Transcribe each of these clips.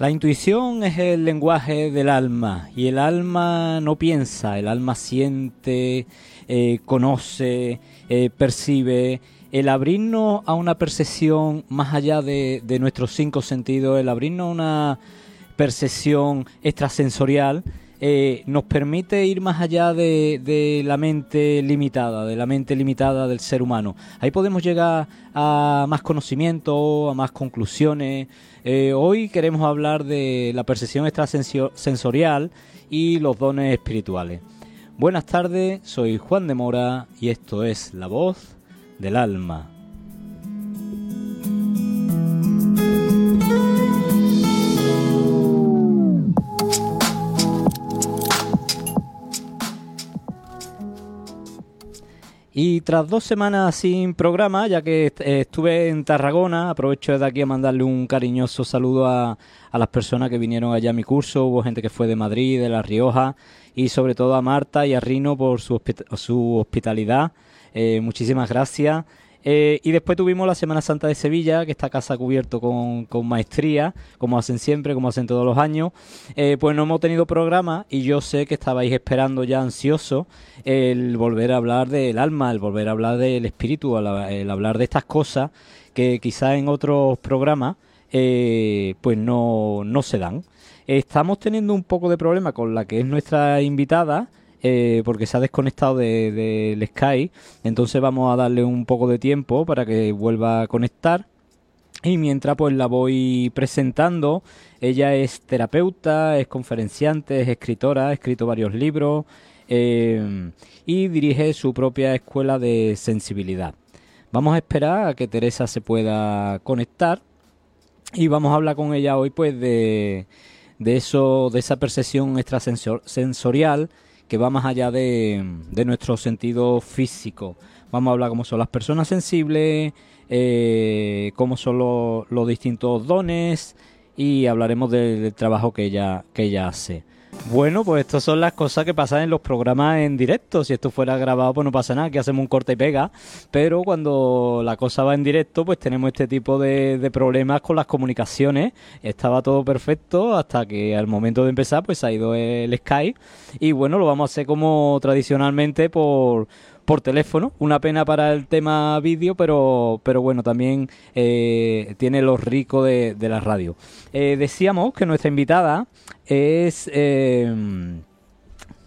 La intuición es el lenguaje del alma y el alma no piensa, el alma siente, eh, conoce, eh, percibe. El abrirnos a una percepción más allá de, de nuestros cinco sentidos, el abrirnos a una percepción extrasensorial, eh, nos permite ir más allá de, la mente limitada, de la mente limitada del ser humano. Ahí podemos llegar a más conocimiento, a más conclusiones. Eh, hoy queremos hablar de la percepción extrasensorial y los dones espirituales. Buenas tardes, soy Juan de Mora y esto es La Voz del Alma. Y tras dos semanas sin programa, ya que estuve en Tarragona, aprovecho de aquí a mandarle un cariñoso saludo a, a las personas que vinieron allá a mi curso. Hubo gente que fue de Madrid, de La Rioja y sobre todo a Marta y a Rino por su, su hospitalidad. Eh, muchísimas gracias. Eh, y después tuvimos la Semana Santa de Sevilla, que está casa cubierto con, maestría, como hacen siempre, como hacen todos los años. Eh, pues no hemos tenido programa y yo sé que estabais esperando ya ansioso el volver a hablar del alma, el volver a hablar del espíritu, el hablar de estas cosas que quizás en otros programas eh, pues no, no se dan. Estamos teniendo un poco de problema con la que es nuestra invitada, eh, porque se ha desconectado del de, Sky. Entonces vamos a darle un poco de tiempo para que vuelva a conectar. Y mientras pues la voy presentando, ella es terapeuta, es conferenciante, es escritora, ha escrito varios libros eh, y dirige su propia escuela de sensibilidad. Vamos a esperar a que Teresa se pueda conectar y vamos a hablar con ella hoy pues de, de eso, de esa percepción extrasensorial que va más allá de, nuestro sentido físico. Vamos a hablar cómo son las personas sensibles, eh, cómo son los, distintos dones y hablaremos del, trabajo que ella, que ella hace. Bueno, pues estas son las cosas que pasan en los programas en directo. Si esto fuera grabado, pues no pasa nada, que hacemos un corte y pega. Pero cuando la cosa va en directo, pues tenemos este tipo de, problemas con las comunicaciones. Estaba todo perfecto hasta que al momento de empezar, pues ha ido el Skype. Y bueno, lo vamos a hacer como tradicionalmente por por teléfono. Una pena para el tema vídeo, pero, pero bueno, también eh, tiene lo rico de, la radio. Eh, decíamos que nuestra invitada es... Eh,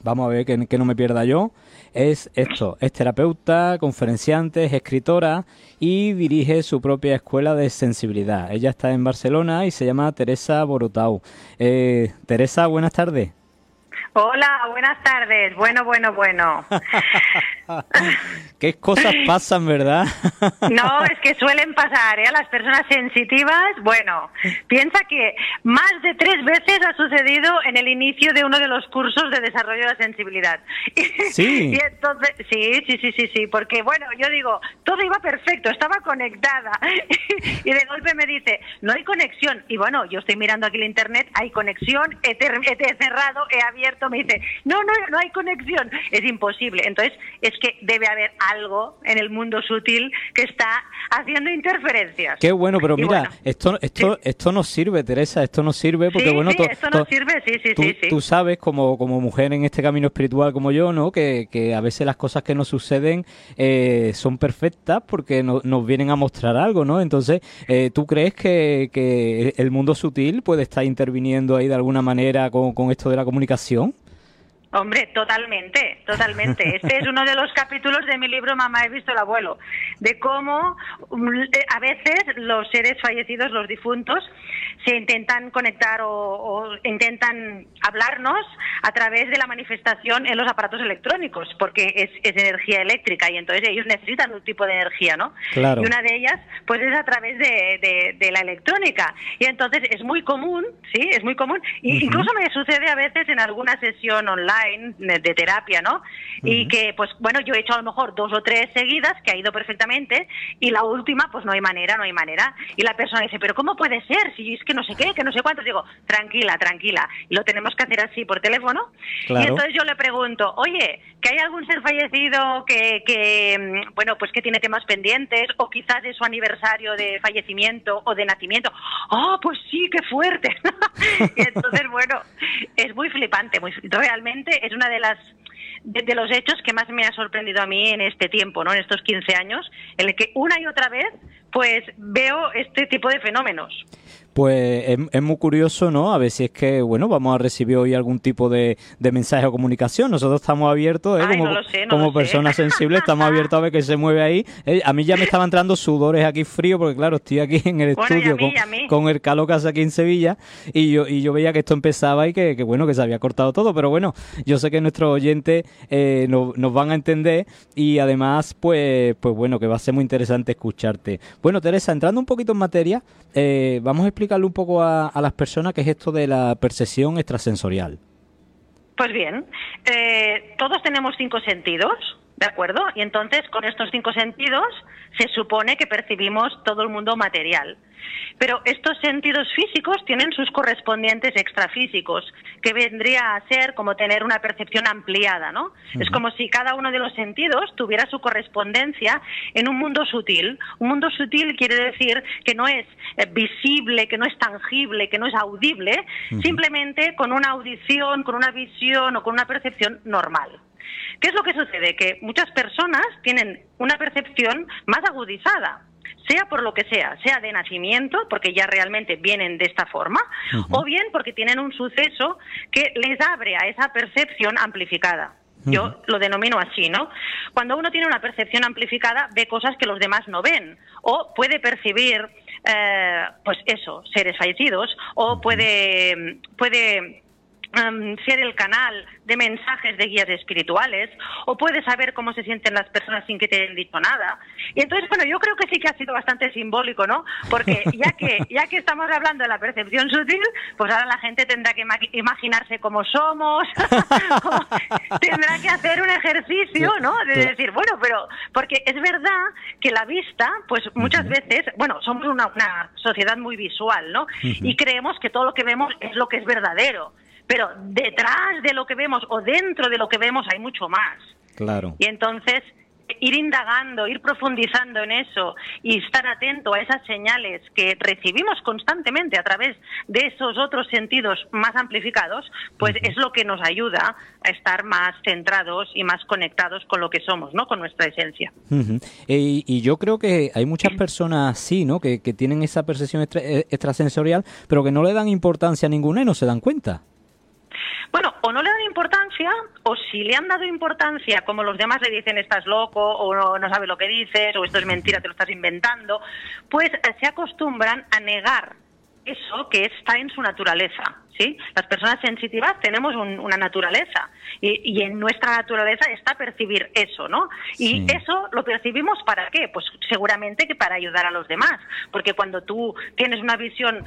vamos a ver que, que, no me pierda yo. Es esto, es terapeuta, conferenciante, es escritora y dirige su propia escuela de sensibilidad. Ella está en Barcelona y se llama Teresa Borotau. Teresa, buenas tardes. Hola, buenas tardes. Bueno, bueno, bueno. ¿Qué cosas pasan, verdad? no, es que suelen pasar, ¿eh? A las personas sensitivas, bueno, piensa que más de tres veces ha sucedido en el inicio de uno de los cursos de desarrollo de la sensibilidad. Sí. y entonces, sí, sí, sí, sí, sí, porque bueno, yo digo, todo iba perfecto, estaba conectada. y de golpe me dice, no hay conexión. Y bueno, yo estoy mirando aquí el internet, hay conexión, he cerrado, he abierto me dice, no, no, no hay conexión. Es imposible. Entonces, es que debe haber algo en el mundo sutil que está haciendo interferencias. Qué bueno, pero mira, esto, esto, esto nos sirve, Teresa, esto nos sirve porque, bueno, sí, esto nos sirve, sí, sí, tú, sí, Tú sabes, como, como mujer en este camino espiritual como yo, ¿no? Que, que a veces las cosas que nos suceden eh, son perfectas porque nos vienen a mostrar algo, ¿no? Entonces, eh, ¿tú crees que, que el mundo sutil puede estar interviniendo ahí de alguna manera con, con esto de la comunicación? Hombre, totalmente, totalmente. Este es uno de los capítulos de mi libro Mamá he visto el abuelo, de cómo mm, eh, a veces los seres fallecidos, los difuntos, se intentan conectar o, intentan hablarnos a través de la manifestación en los aparatos electrónicos, porque es, energía eléctrica y entonces ellos necesitan un tipo de energía, ¿no? Claro. Y una de ellas, pues es a través de, la electrónica. Y entonces es muy común, ¿sí? Es muy común. Y Incluso me sucede a veces en alguna sesión online de, terapia, ¿no? Y que, pues bueno, yo he hecho a lo mejor dos o tres seguidas que ha ido perfectamente y la última, pues no hay manera, no hay manera. Y la persona dice, pero ¿cómo puede ser? Si es que que no sé qué, que no sé cuánto. Digo, tranquila, tranquila. Y lo tenemos que hacer así por teléfono. Y entonces yo le pregunto, oye, ¿que hay algún ser fallecido que, que, mm, bueno, pues que tiene temas pendientes o quizás es su aniversario de fallecimiento o de nacimiento? ¡Oh, pues sí, qué fuerte! y entonces, bueno, es muy flipante. Muy, realmente es una de las de, los hechos que más me ha sorprendido a mí en este tiempo, ¿no? En estos 15 años, en el que una y otra vez pues veo este tipo de fenómenos. Pues es, muy curioso, ¿no? A ver si es que, bueno, vamos a recibir hoy algún tipo de, mensaje o comunicación. Nosotros estamos abiertos, ¿eh? como, como personas sensibles, estamos abiertos a ver qué se mueve ahí. Eh, a mí ya me estaban entrando sudores aquí frío, porque claro, estoy aquí en el estudio con, el calor que hace aquí en Sevilla, y yo, y yo veía que esto empezaba y que, bueno, que se había cortado todo. Pero bueno, yo sé que nuestros oyentes eh, nos, van a entender y además, pues, pues bueno, que va a ser muy interesante escucharte. Bueno, Teresa, entrando un poquito en materia, eh, vamos a explicarle un poco a, las personas qué es esto de la percepción extrasensorial. Pues bien, eh, todos tenemos cinco sentidos, ¿de acuerdo? Y entonces con estos cinco sentidos se supone que percibimos todo el mundo material. Pero estos sentidos físicos tienen sus correspondientes extrafísicos, que vendría a ser como tener una percepción ampliada, ¿no? Es como si cada uno de los sentidos tuviera su correspondencia en un mundo sutil. Un mundo sutil quiere decir que no es eh, visible, que no es tangible, que no es audible, simplemente con una audición, con una visión o con una percepción normal. ¿Qué es lo que sucede? Que muchas personas tienen una percepción más agudizada sea por lo que sea, sea de nacimiento, porque ya realmente vienen de esta forma, o bien porque tienen un suceso que les abre a esa percepción amplificada. Yo lo denomino así, ¿no? Cuando uno tiene una percepción amplificada, ve cosas que los demás no ven, o puede percibir, eh, pues eso, seres fallecidos, o puede, puede ser el canal de mensajes de guías espirituales o puedes saber cómo se sienten las personas sin que te hayan dicho nada. Y entonces, bueno, yo creo que sí que ha sido bastante simbólico, ¿no? Porque ya que, ya que estamos hablando de la percepción sutil, pues ahora la gente tendrá que imaginarse cómo somos, tendrá que hacer un ejercicio, ¿no? De decir, bueno, pero porque es verdad que la vista, pues muchas veces, bueno, somos una, una sociedad muy visual, ¿no? Y creemos que todo lo que vemos es lo que es verdadero pero detrás de lo que vemos o dentro de lo que vemos hay mucho más. Claro. Y entonces ir indagando, ir profundizando en eso y estar atento a esas señales que recibimos constantemente a través de esos otros sentidos más amplificados, pues es lo que nos ayuda a estar más centrados y más conectados con lo que somos, ¿no? Con nuestra esencia. y, y, yo creo que hay muchas personas sí, ¿no? Que, que tienen esa percepción eh, extrasensorial, pero que no le dan importancia a ninguna y no se dan cuenta. Bueno, o no le dan importancia, o si le han dado importancia, como los demás le dicen estás loco, o no, no sabes lo que dices, o esto es mentira, te lo estás inventando, pues eh, se acostumbran a negar eso que está en su naturaleza. ¿Sí? Las personas sensitivas tenemos una naturaleza y, en nuestra naturaleza está percibir eso, ¿no? Y eso lo percibimos para qué? Pues seguramente que para ayudar a los demás, porque cuando tú tienes una visión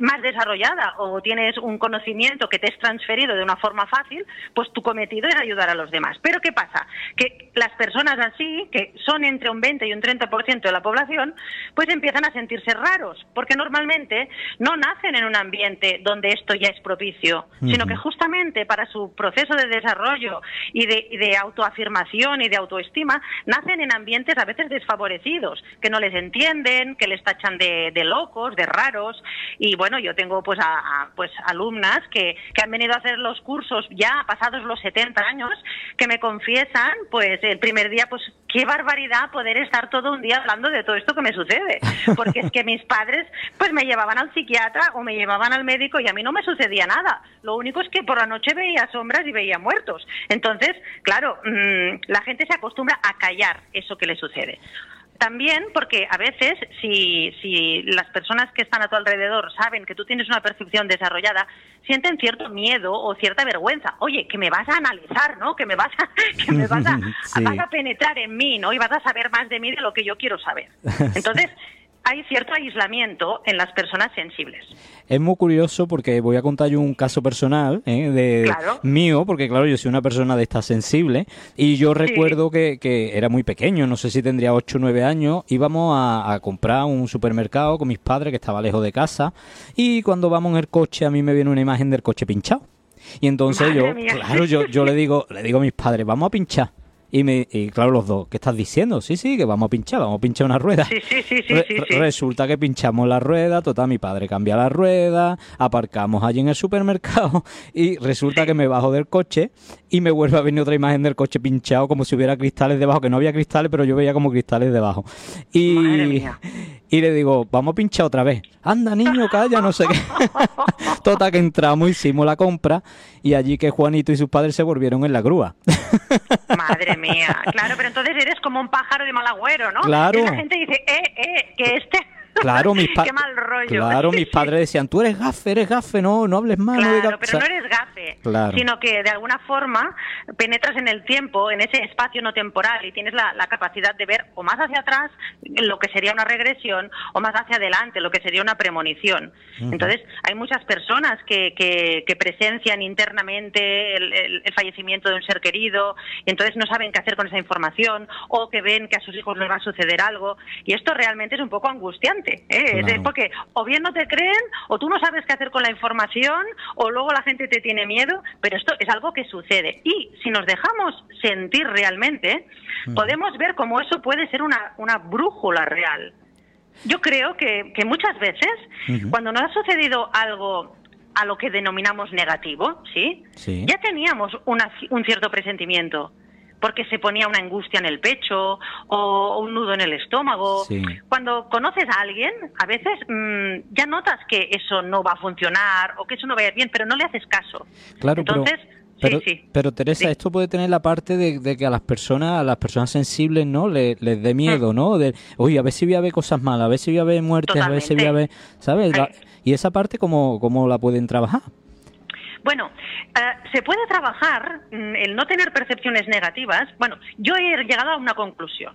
más desarrollada o tienes un conocimiento que te es transferido de una forma fácil, pues tu cometido es ayudar a los demás. Pero ¿qué pasa? Que las personas así, que son entre un 20 y un 30% de la población, pues empiezan a sentirse raros, porque normalmente no nacen en un ambiente donde esto ya es propicio, sino que justamente para su proceso de desarrollo y de, autoafirmación y de autoestima nacen en ambientes a veces desfavorecidos, que no les entienden, que les tachan de, locos, de raros. Y bueno, yo tengo pues a, pues alumnas que, que han venido a hacer los cursos ya pasados los 70 años, que me confiesan pues el primer día pues qué barbaridad poder estar todo un día hablando de todo esto que me sucede, porque es que mis padres pues me llevaban al psiquiatra o me llevaban al médico y a mí no me sucedía nada. Lo único es que por la noche veía sombras y veía muertos. Entonces, claro, mm, la gente se acostumbra a callar eso que le sucede. También porque a veces si, si las personas que están a tu alrededor saben que tú tienes una percepción desarrollada, sienten cierto miedo o cierta vergüenza. Oye, que me vas a analizar, ¿no? Que me vas a, que me vas a, vas a penetrar en mí, ¿no? Y vas a saber más de mí de lo que yo quiero saber. Entonces, hay cierto aislamiento en las personas sensibles. Es muy curioso porque voy a contar yo un caso personal ¿eh? de Claro. mío, porque claro, yo soy una persona de esta sensible y yo recuerdo que, que era muy pequeño, no sé si tendría 8 o 9 años, íbamos a, a comprar un supermercado con mis padres que estaba lejos de casa y cuando vamos en el coche a mí me viene una imagen del coche pinchado. Y entonces Madre yo, mía. claro, yo, yo le digo, le digo a mis padres, vamos a pinchar. Y, me, y claro, los dos, ¿qué estás diciendo? Sí, sí, que vamos a pinchar, vamos a pinchar una rueda. Sí, sí, sí, sí, Re- sí, re- sí. Resulta que pinchamos la rueda, total, mi padre cambia la rueda, aparcamos allí en el supermercado y resulta que me bajo del coche y me vuelve a venir otra imagen del coche pinchado como si hubiera cristales debajo, que no había cristales, pero yo veía como cristales debajo. Y, Madre mía. y le digo, vamos a pinchar otra vez. Anda, niño, calla, no sé qué. Total, que entramos, hicimos la compra y allí que Juanito y sus padres se volvieron en la grúa. Madre mía, claro, pero entonces eres como un pájaro de mal agüero, ¿no? Claro. Y la gente dice, eh, eh, que este... Claro, mis padres. Claro, mis decían, tú eres gafe, eres gafe, no, no hables mal. no Claro, digas-". pero no eres gafe, Claro. sino que de alguna forma penetras en el tiempo, en ese espacio no temporal y tienes la, la capacidad de ver o más hacia atrás lo que sería una regresión o más hacia adelante lo que sería una premonición. Entonces, hay muchas personas que, que, que presencian internamente el, el- el fallecimiento de un ser querido y entonces no saben qué hacer con esa información o que ven que a sus hijos les va a suceder algo y esto realmente es un poco angustiante, ¿eh? Claro. porque o bien no te creen, o tú no sabes qué hacer con la información, o luego la gente te tiene miedo, pero esto es algo que sucede. Y si nos dejamos sentir realmente, podemos ver cómo eso puede ser una, una brújula real. Yo creo que, que muchas veces, cuando nos ha sucedido algo a lo que denominamos negativo, ¿sí? Sí. Ya teníamos una- un cierto presentimiento, porque se ponía una angustia en el pecho o un nudo en el estómago. Sí. Cuando conoces a alguien, a veces mm, ya notas que eso no va a funcionar o que eso no va a ir bien, pero no le haces caso. Claro, Entonces, pero, sí, sí. pero Teresa, Sí. esto puede tener la parte de, de que a las personas, a las personas sensibles, ¿no? Le- Les, dé miedo, ¿no? De, oye, a ver si voy a ver cosas malas, a ver si voy a ver muertes, a ver si voy a ver, ¿sabes? La- y esa parte, ¿cómo, cómo la pueden trabajar? Bueno, eh, se puede trabajar mm, el no tener percepciones negativas. Bueno, yo he llegado a una conclusión.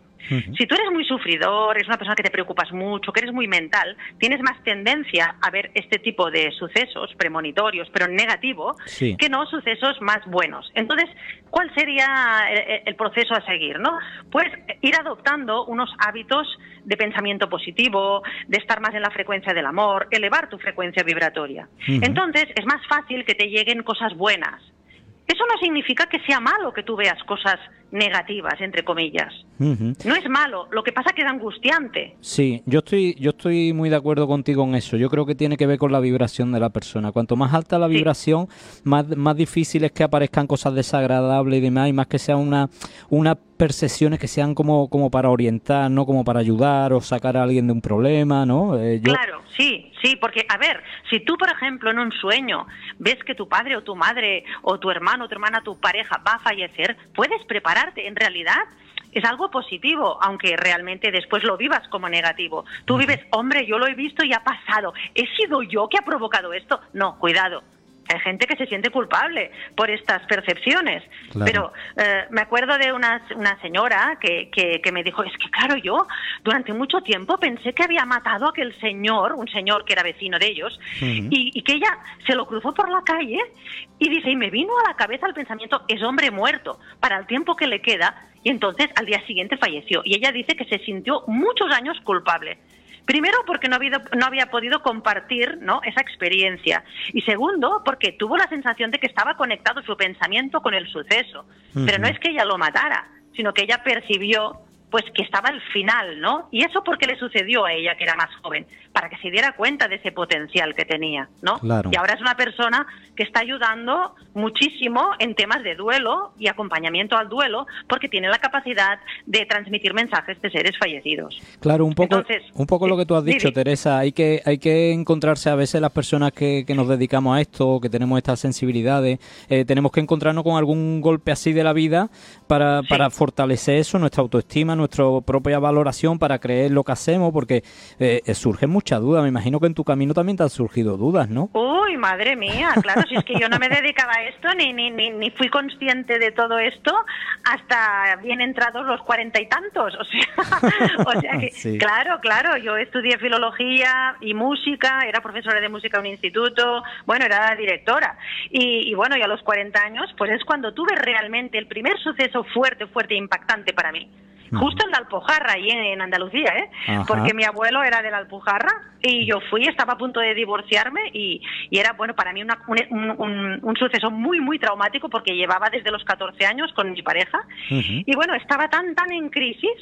Si tú eres muy sufridor, eres una persona que te preocupas mucho, que eres muy mental, tienes más tendencia a ver este tipo de sucesos premonitorios, pero en negativo, Sí. que no sucesos más buenos. Entonces, ¿cuál sería el, el proceso a seguir? ¿no? Pues ir adoptando unos hábitos de pensamiento positivo, de estar más en la frecuencia del amor, elevar tu frecuencia vibratoria. Entonces, es más fácil que te lleguen cosas buenas. Eso no significa que sea malo que tú veas cosas negativas, entre comillas. No es malo, lo que pasa que es angustiante. Sí, yo estoy, yo estoy muy de acuerdo contigo en eso. Yo creo que tiene que ver con la vibración de la persona. Cuanto más alta la Sí. vibración, más, más difícil es que aparezcan cosas desagradables y demás, y más que sean una, unas percepciones que sean como, como para orientar, no como para ayudar o sacar a alguien de un problema, ¿no? Eh, yo- Claro, sí, sí, porque, a ver, si tú, por ejemplo, en un sueño ves que tu padre o tu madre o tu hermano, tu hermana, tu pareja va a fallecer, puedes En realidad es algo positivo, aunque realmente después lo vivas como negativo. Tú vives, hombre, yo lo he visto y ha pasado. ¿He sido yo que ha provocado esto? No, cuidado. Hay gente que se siente culpable por estas percepciones. Claro. Pero eh, me acuerdo de una, una señora que, que, que me dijo, es que claro, yo durante mucho tiempo pensé que había matado a aquel señor, un señor que era vecino de ellos, y, y que ella se lo cruzó por la calle y dice, y me vino a la cabeza el pensamiento, es hombre muerto, para el tiempo que le queda, y entonces al día siguiente falleció. Y ella dice que se sintió muchos años culpable. Primero, porque no, ha habido- no había podido compartir ¿no? esa experiencia. Y segundo, porque tuvo la sensación de que estaba conectado su pensamiento con el suceso. Pero no es que ella lo matara, sino que ella percibió pues que estaba al final, ¿no? Y eso porque le sucedió a ella, que era más joven, para que se diera cuenta de ese potencial que tenía, ¿no? Claro. Y ahora es una persona que está ayudando muchísimo en temas de duelo y acompañamiento al duelo, porque tiene la capacidad de transmitir mensajes de seres fallecidos. Claro, un poco, Entonces, un poco lo que tú has sí, dicho, sí. Teresa. Hay que, hay que encontrarse a veces las personas que, que nos dedicamos a esto, que tenemos estas sensibilidades, eh, tenemos que encontrarnos con algún golpe así de la vida para, Sí. para fortalecer eso, nuestra autoestima, nuestra propia valoración, para creer lo que hacemos, porque eh, eh, surgen muchas dudas. Me imagino que en tu camino también te han surgido dudas, ¿no? Uy, madre mía, claro, si es que yo no me dedicaba a esto ni, ni, ni, ni fui consciente de todo esto hasta bien entrados los cuarenta y tantos. O sea, o sea que, claro, claro, yo estudié filología y música, era profesora de música en un instituto, bueno, era directora. Y, y bueno, y a los 40 años, pues es cuando tuve realmente el primer suceso fuerte, fuerte e impactante para mí justo en la Alpujarra, ahí en, Andalucía, ¿eh? Porque mi abuelo era de la Alpujarra y yo fui, estaba a punto de divorciarme y, era, bueno, para mí un, un, suceso muy, muy traumático porque llevaba desde los 14 años con mi pareja y bueno, estaba tan, tan en crisis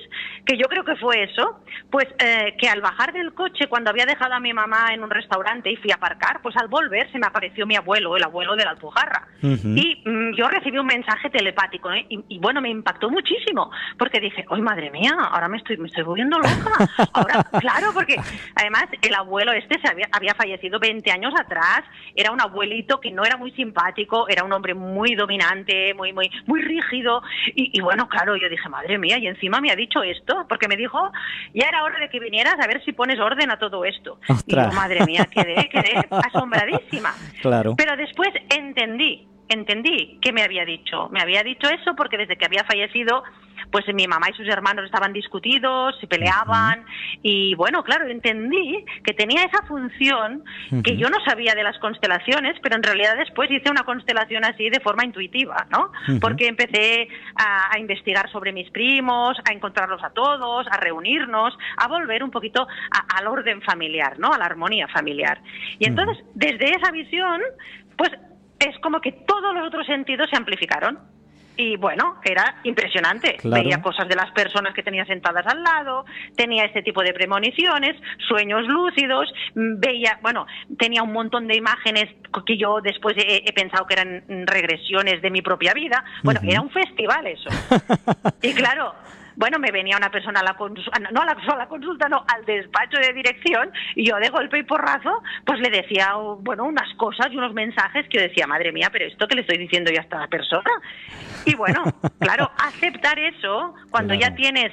que yo creo que fue eso, pues eh, que al bajar del coche, cuando había dejado a mi mamá en un restaurante y fui a aparcar, pues al volver se me apareció mi abuelo, el abuelo de la Alpujarra. Y mm, yo recibí un mensaje telepático ¿eh? y, y bueno, me impactó muchísimo porque dije, ¡ay, madre mía! Ahora me estoy, me estoy volviendo loca. Ahora, claro, porque además el abuelo este se había, había fallecido 20 años atrás, era un abuelito que no era muy simpático, era un hombre muy dominante, muy, muy, muy rígido. Y, bueno, claro, yo dije, madre mía, y encima me ha dicho esto, porque me dijo, ya era hora de que vinieras a ver si pones orden a todo esto. Y yo, madre mía, quedé, quedé asombradísima. Claro. Pero después entendí, entendí qué me había dicho. Me había dicho eso porque desde que había fallecido pues mi mamá y sus hermanos estaban discutidos, se peleaban y bueno, claro, entendí que tenía esa función que yo no sabía de las constelaciones, pero en realidad después hice una constelación así de forma intuitiva, ¿no? Porque empecé a, investigar sobre mis primos, a encontrarlos a todos, a reunirnos, a volver un poquito al orden familiar, ¿no? A la armonía familiar. Y entonces, desde esa visión, pues es como que todos los otros sentidos se amplificaron y bueno, era impresionante. Veía cosas de las personas que tenía sentadas al lado, tenía este tipo de premoniciones, sueños lúcidos, veía, bueno, tenía un montón de imágenes que yo después he, pensado que eran regresiones de mi propia vida. Bueno, era un festival eso. y claro, bueno, me venía una persona a la consulta, no a la, consulta, no, al despacho de dirección, y yo de golpe y porrazo, pues le decía, bueno, unas cosas y unos mensajes que yo decía, madre mía, pero esto que le estoy diciendo ya a esta persona. Y bueno, claro, aceptar eso, cuando ya tienes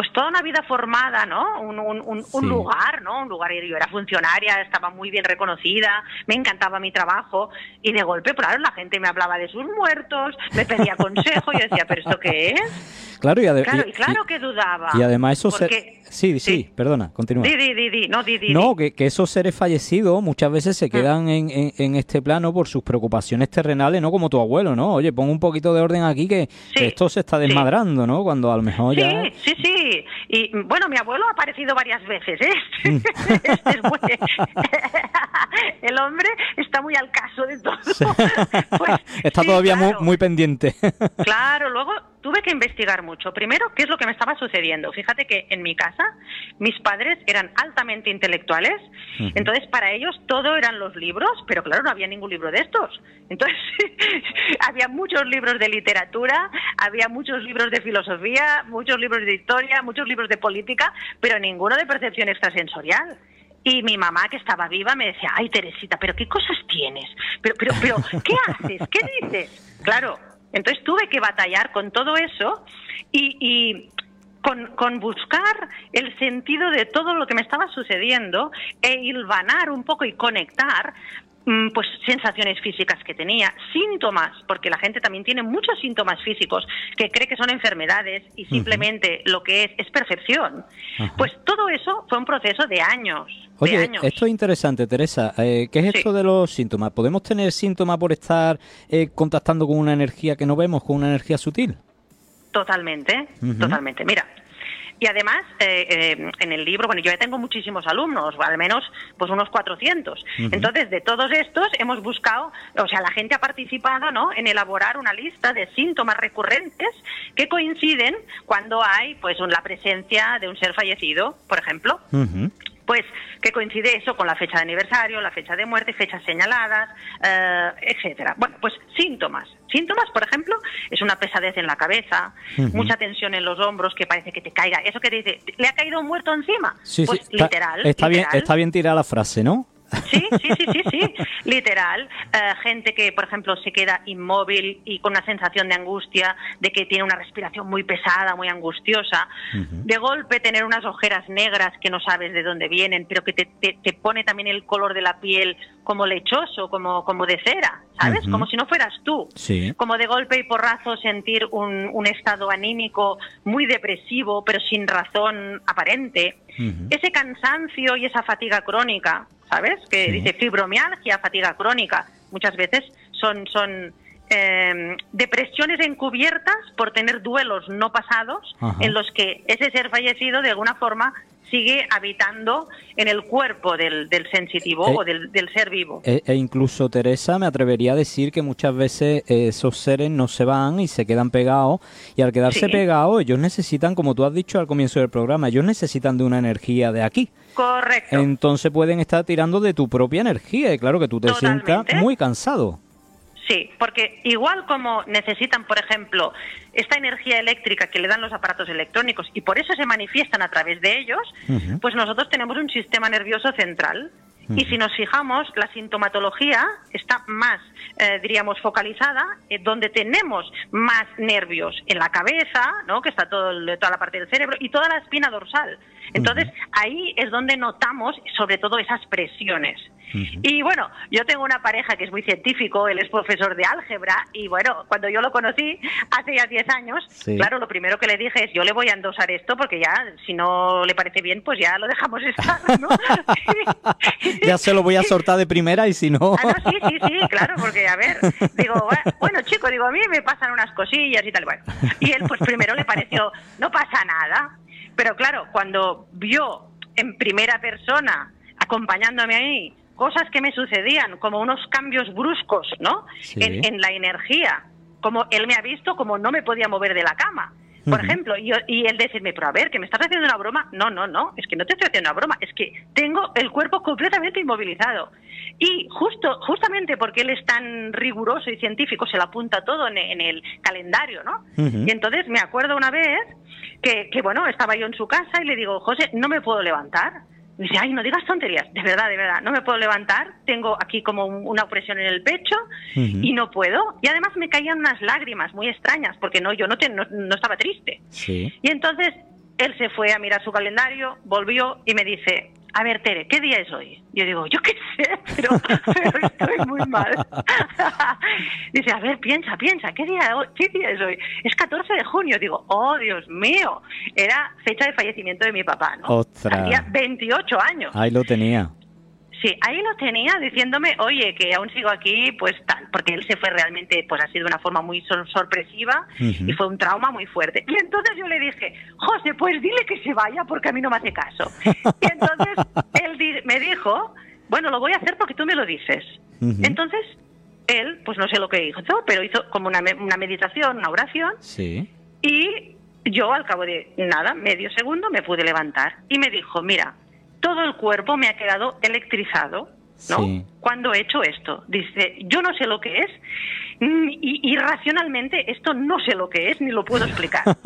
pues toda una vida formada, ¿no? Un, un, lugar, ¿no? Un lugar, yo era funcionaria, estaba muy bien reconocida, me encantaba mi trabajo y de golpe, claro, la gente me hablaba de sus muertos, me pedía consejo y yo decía, ¿pero esto qué es? Claro, y, claro, y, claro que dudaba. Y además eso... Sí, sí, perdona, continúa. Di, di, di, no, no que, que, esos seres fallecidos muchas veces se mm. quedan en, en, este plano por sus preocupaciones terrenales, ¿no? Como tu abuelo, ¿no? Oye, pon un poquito de orden aquí que, esto se está desmadrando, ¿no? Cuando a lo mejor ya... Sí, sí, sí. Y bueno, mi abuelo ha aparecido varias veces, ¿eh? Mm. El hombre está muy al caso de todo. Pues está todavía muy, muy pendiente. claro, luego tuve que investigar mucho. Primero, ¿qué es lo que me estaba sucediendo? Fíjate que en mi casa mis padres eran altamente intelectuales, entonces para ellos todo eran los libros, pero claro, no había ningún libro de estos. Entonces había muchos libros de literatura, había muchos libros de filosofía, muchos libros de historia, muchos libros de política, pero ninguno de percepción extrasensorial. Y mi mamá, que estaba viva, me decía, ay, Teresita, pero ¿qué cosas tienes? Pero, pero, pero, ¿qué haces? ¿Qué dices? Claro, entonces tuve que batallar con todo eso y, con, buscar el sentido de todo lo que me estaba sucediendo e hilvanar un poco y conectar pues sensaciones físicas que tenía, síntomas, porque la gente también tiene muchos síntomas físicos que cree que son enfermedades y simplemente lo que es es percepción. Pues todo eso fue un proceso de años. Oye, esto es interesante, Teresa. Eh, ¿Qué es esto de los síntomas? ¿Podemos tener síntomas por estar eh, contactando con una energía que no vemos, con una energía sutil? Totalmente, totalmente. Mira, y además, eh, en el libro, bueno, yo ya tengo muchísimos alumnos, al menos pues unos 400. Entonces, de todos estos hemos buscado, o sea, la gente ha participado, ¿no?, en elaborar una lista de síntomas recurrentes que coinciden cuando hay, pues, la presencia de un ser fallecido, por ejemplo pues que coincide eso con la fecha de aniversario, la fecha de muerte, fechas señaladas, eh, etcétera. Bueno, pues síntomas. Síntomas, por ejemplo, es una pesadez en la cabeza, mucha tensión en los hombros, que parece que te caiga. Eso que dice, ¿le ha caído un muerto encima? Sí, pues literal. Está, bien, está bien tirar la frase, ¿no? Sí, sí, sí, sí, sí, literal. Eh, gente que, por ejemplo, se queda inmóvil y con una sensación de angustia, de que tiene una respiración muy pesada, muy angustiosa. De golpe tener unas ojeras negras que no sabes de dónde vienen, pero que te, te, pone también el color de la piel como lechoso, como, como de cera, ¿sabes? Como si no fueras tú. Sí. Como de golpe y porrazo sentir un, un estado anímico muy depresivo, pero sin razón aparente. Ese cansancio y esa fatiga crónica ¿sabes? Que dice fibromialgia, fatiga crónica. Muchas veces son, son eh, depresiones encubiertas por tener duelos no pasados en los que ese ser fallecido de alguna forma sigue habitando en el cuerpo del, del sensitivo eh, o del, del, ser vivo. E, e, incluso, Teresa, me atrevería a decir que muchas veces esos seres no se van y se quedan pegados y al quedarse pegados ellos necesitan, como tú has dicho al comienzo del programa, ellos necesitan de una energía de aquí. Correcto. Entonces pueden estar tirando de tu propia energía y claro que tú te sientas muy cansado. Sí, porque igual como necesitan, por ejemplo, esta energía eléctrica que le dan los aparatos electrónicos y por eso se manifiestan a través de ellos, pues nosotros tenemos un sistema nervioso central. Y si nos fijamos, la sintomatología está más, eh, diríamos, focalizada eh, donde tenemos más nervios en la cabeza, ¿no? que está todo, toda la parte del cerebro, y toda la espina dorsal. Entonces, ahí es donde notamos sobre todo esas presiones. Y bueno, yo tengo una pareja que es muy científico, él es profesor de álgebra y bueno, cuando yo lo conocí hace ya 10 años, claro, lo primero que le dije es yo le voy a endosar esto porque ya si no le parece bien, pues ya lo dejamos estar, ¿no? ya se lo voy a soltar de primera y si no... Ah, sí, sí, sí, claro, porque a ver, digo, bueno, chico, digo, a mí me pasan unas cosillas y tal, bueno. Y él pues primero le pareció, no pasa nada, pero claro, cuando vio en primera persona, acompañándome ahí, cosas que me sucedían, como unos cambios bruscos, ¿no? En, la energía, como él me ha visto, como no me podía mover de la cama. Por ejemplo, y, y, él decirme, pero a ver, que me estás haciendo una broma. No, no, no, es que no te estoy haciendo una broma, es que tengo el cuerpo completamente inmovilizado. Y justo, justamente porque él es tan riguroso y científico, se lo apunta todo en, el calendario, ¿no? Y entonces me acuerdo una vez que, que, bueno, estaba yo en su casa y le digo, José, no me puedo levantar. Dice, ay, no digas tonterías, de verdad, de verdad, no me puedo levantar, tengo aquí como una opresión en el pecho y no puedo. Y además me caían unas lágrimas muy extrañas, porque no, yo no, no, estaba triste. Sí. Y entonces él se fue a mirar su calendario, volvió y me dice, a ver, Tere, ¿qué día es hoy? Yo digo, yo qué sé, pero, estoy muy mal. Dice, a ver, piensa, piensa, ¿qué día, ¿qué día es hoy? Es 14 de junio. Digo, oh, Dios mío. Era fecha de fallecimiento de mi papá, ¿no? Ostras. Tenía 28 años. Ahí lo tenía. Sí, ahí lo tenía diciéndome, oye, que aún sigo aquí, pues tal, porque él se fue realmente, pues ha sido de una forma muy sorpresiva y fue un trauma muy fuerte. Y entonces yo le dije, José, pues dile que se vaya porque a mí no me hace caso. Y entonces él me dijo, bueno, lo voy a hacer porque tú me lo dices. Entonces él, pues no sé lo que hizo, pero hizo como una, una meditación, una oración. Sí. Y yo al cabo de nada, medio segundo, me pude levantar y me dijo, mira, todo el cuerpo me ha quedado electrizado, ¿no? Cuando he hecho esto. Dice, yo no sé lo que es, y, racionalmente esto no sé lo que es ni lo puedo explicar.